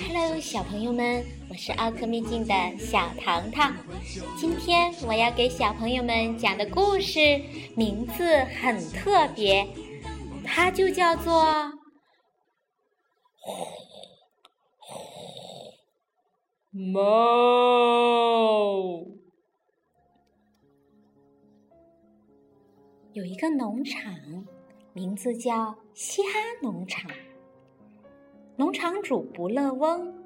Hello，小朋友们，我是奥克秘境的小糖糖。今天我要给小朋友们讲的故事名字很特别，它就叫做《猫》。有一个农场，名字叫西哈农场。农场主不乐翁，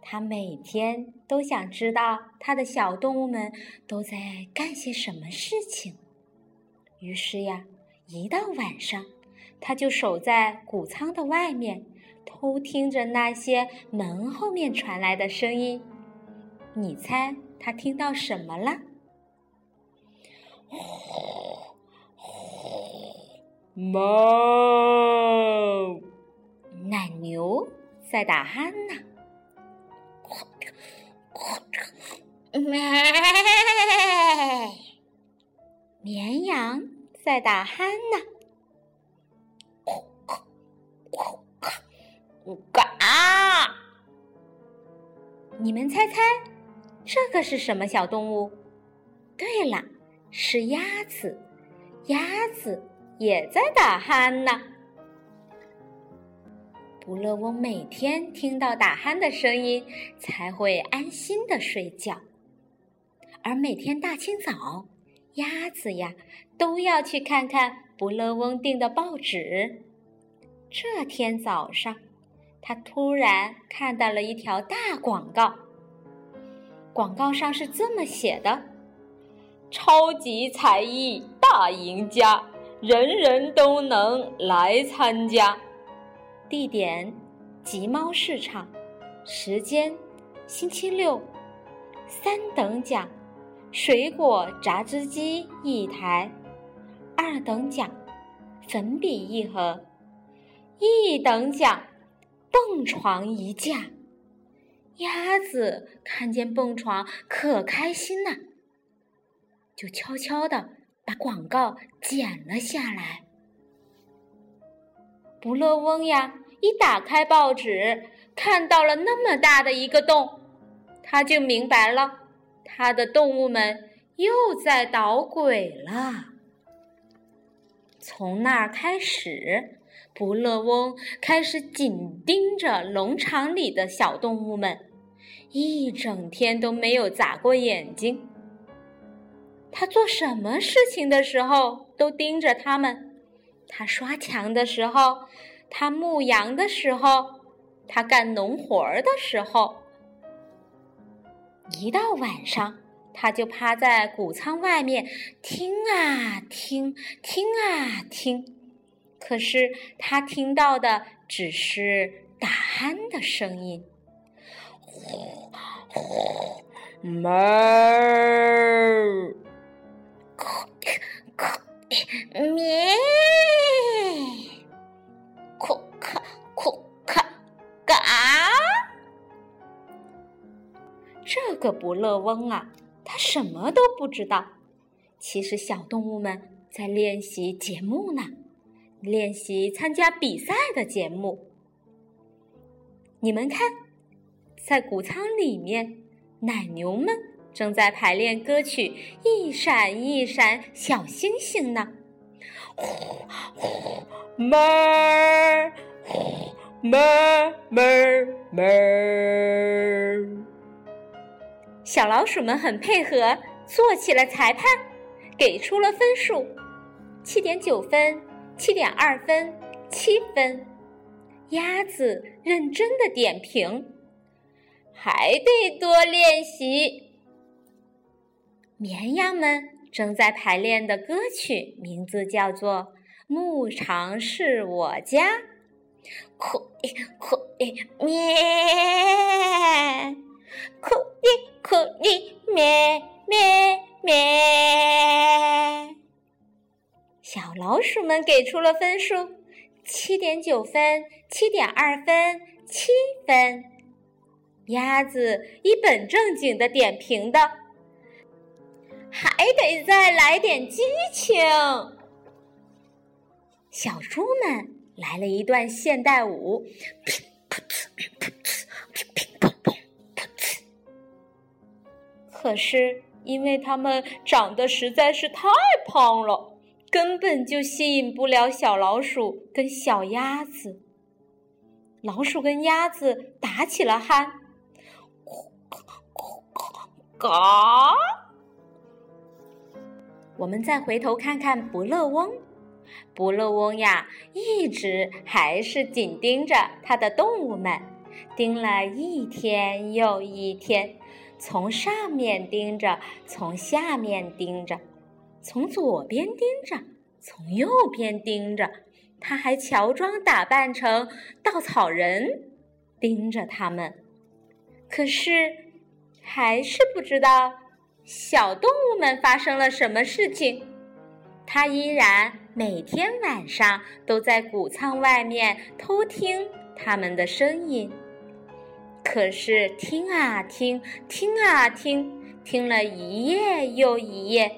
他每天都想知道他的小动物们都在干些什么事情。于是呀，一到晚上，他就守在谷仓的外面，偷听着那些门后面传来的声音。你猜他听到什么了？猫。奶牛在打鼾呢，绵羊在打鼾呢，嘎！你们猜猜，这个是什么小动物？对了，是鸭子，鸭子也在打鼾呢。不乐翁每天听到打鼾的声音，才会安心的睡觉。而每天大清早，鸭子呀都要去看看不乐翁订的报纸。这天早上，他突然看到了一条大广告。广告上是这么写的：“超级才艺大赢家，人人都能来参加。”地点：集猫市场。时间：星期六。三等奖：水果榨汁机一台。二等奖：粉笔一盒。一等奖：蹦床一架。鸭子看见蹦床，可开心了，就悄悄地把广告剪了下来。不乐翁呀，一打开报纸，看到了那么大的一个洞，他就明白了，他的动物们又在捣鬼了。从那儿开始，不乐翁开始紧盯着农场里的小动物们，一整天都没有眨过眼睛。他做什么事情的时候，都盯着他们。他刷墙的时候，他牧羊的时候，他干农活儿的时候，一到晚上，他就趴在谷仓外面听啊听，听啊听。可是他听到的只是打鼾的声音，呼呼，猫。咩，库克库克嘎！这个不乐翁啊，他什么都不知道。其实小动物们在练习节目呢，练习参加比赛的节目。你们看，在谷仓里面，奶牛们。正在排练歌曲，一闪一闪小星星呢。呼呼，哞儿，呼哞哞哞。小老鼠们很配合，做起了裁判，给出了分数：七点九分，七点二分，七分。鸭子认真的点评：还得多练习。绵羊们正在排练的歌曲名字叫做《牧场是我家》，可一可一咩，可一可一咩咩咩。小老鼠们给出了分数：七点九分，七点二分，七分。鸭子一本正经的点评的：“还得再来点激情。”小猪们来了一段现代舞，噗呲噗呲，乒乒乓乓，噗呲。可是，因为它们长得实在是太胖了，根本就吸引不了小老鼠跟小鸭子。老鼠跟鸭子打起了鼾，嘎！我们再回头看看不乐翁，不乐翁呀，一直还是紧盯着他的动物们，盯了一天又一天，从上面盯着，从下面盯着，从左边盯着，从右边盯着。他还乔装打扮成稻草人，盯着他们，可是还是不知道小动物们发生了什么事情。他依然每天晚上都在谷仓外面偷听他们的声音，可是听啊听，听啊听，听了一夜又一夜，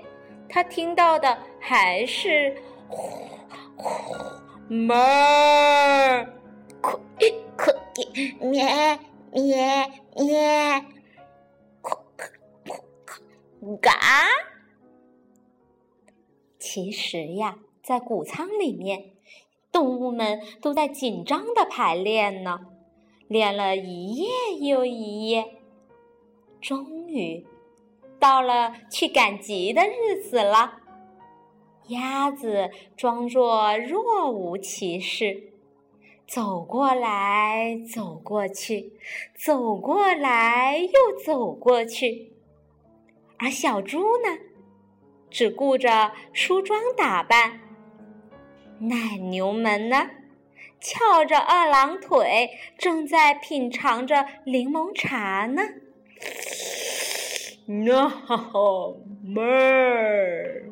他听到的还是呼呼。哞，可可咩咩咩，可可可可嘎。其实呀，在谷仓里面，动物们都在紧张的排练呢，练了一夜又一夜。终于，到了去赶集的日子了。鸭子装作若无其事，走过来走过去，走过来又走过去。而小猪呢，只顾着梳妆打扮。奶牛们呢，翘着二郎腿，正在品尝着柠檬茶呢。那哈哈，妹儿。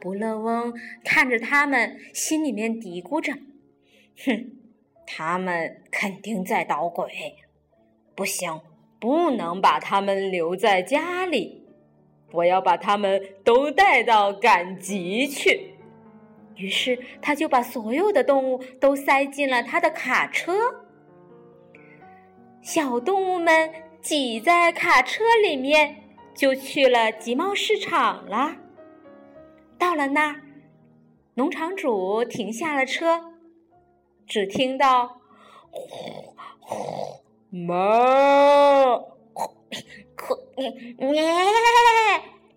不乐翁看着他们，心里面嘀咕着：“哼，他们肯定在捣鬼。不行，不能把他们留在家里，我要把他们都带到赶集去。”于是，他就把所有的动物都塞进了他的卡车。小动物们挤在卡车里面，就去了集贸市场了。到了那儿，农场主停下了车，只听到“呼呼妈，呼呼咩，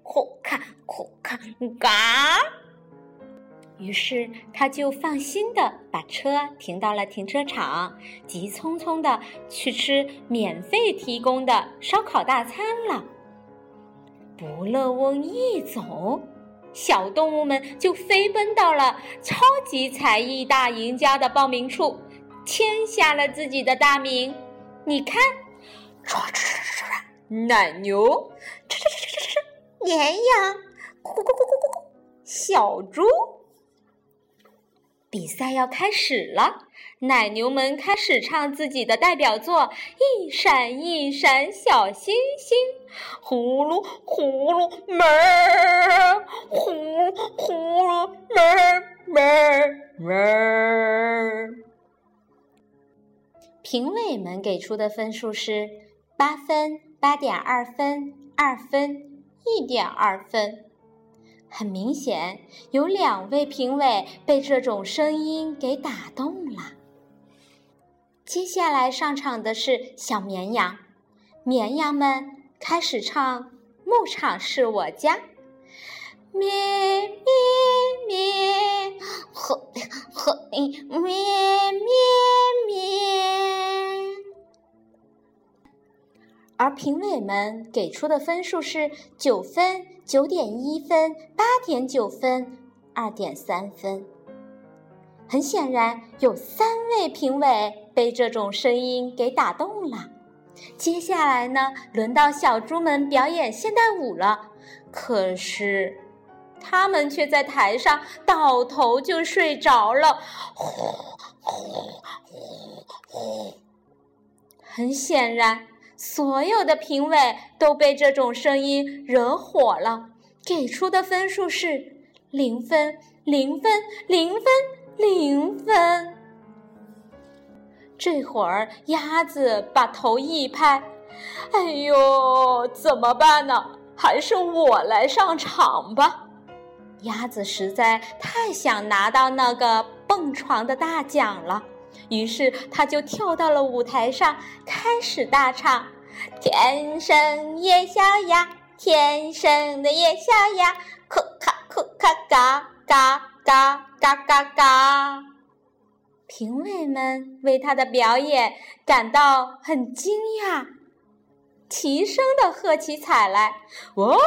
呼咔呼咔嘎”，于是他就放心的把车停到了停车场，急匆匆的去吃免费提供的烧烤大餐了。不乐翁一走。小动物们就飞奔到了超级才艺大赢家的报名处，签下了自己的大名。你看，唰唰唰唰，奶牛，哧哧哧哧哧哧，绵羊，咕咕咕咕咕咕，小猪。比赛要开始了，奶牛们开始唱自己的代表作《一闪一闪小星星》，呼噜呼噜门儿，呼噜呼噜门儿门儿门儿。评委们给出的分数是八分、八点二分、二分、一点二分。很明显，有两位评委被这种声音给打动了。接下来上场的是小绵羊，绵羊们开始唱《牧场是我家》，咩咩咩，呵呵，咩咩咩。而评委们给出的分数是九分。九点一分，八点九分，二点三分。很显然，有三位评委被这种声音给打动了。接下来呢，轮到小猪们表演现代舞了。可是，他们却在台上倒头就睡着了。呼呼呼呼。很显然，所有的评委都被这种声音惹火了，给出的分数是零分、零分、零分、零分。这会儿，鸭子把头一拍：“哎呦，怎么办呢？还是我来上场吧。”鸭子实在太想拿到那个蹦床的大奖了，于是它就跳到了舞台上，开始大唱：“天生夜宵鸭，天生的夜宵鸭，哭咔哭咔嘎嘎嘎嘎嘎嘎。”评委们为他的表演感到很惊讶，齐声的喝起彩来：“哇哦！”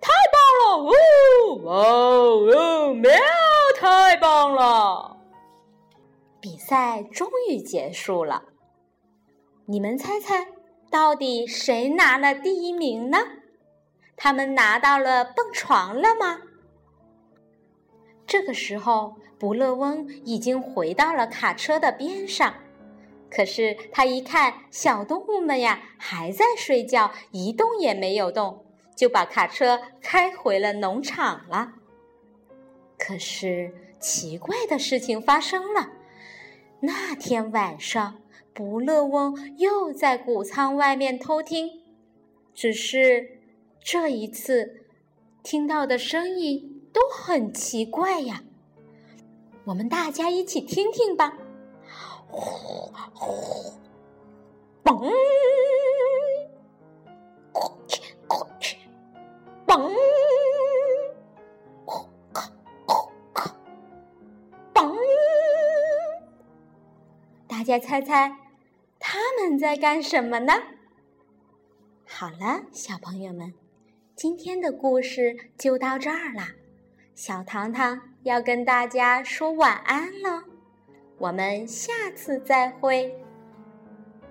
太棒了！哦，哇哦，喵！太棒了！比赛终于结束了。你们猜猜，到底谁拿了第一名呢？他们拿到了蹦床了吗？这个时候，不乐翁已经回到了卡车的边上。可是他一看，小动物们呀，还在睡觉，一动也没有动。就把卡车开回了农场了。可是奇怪的事情发生了，那天晚上，不乐翁又在谷仓外面偷听，只是这一次听到的声音都很奇怪呀。我们大家一起听听吧，呼呼，嘣。嘣！咔咔咔咔！嘣！大家猜猜他们在干什么呢？好了，小朋友们，今天的故事就到这儿了。小糖糖要跟大家说晚安了，我们下次再会。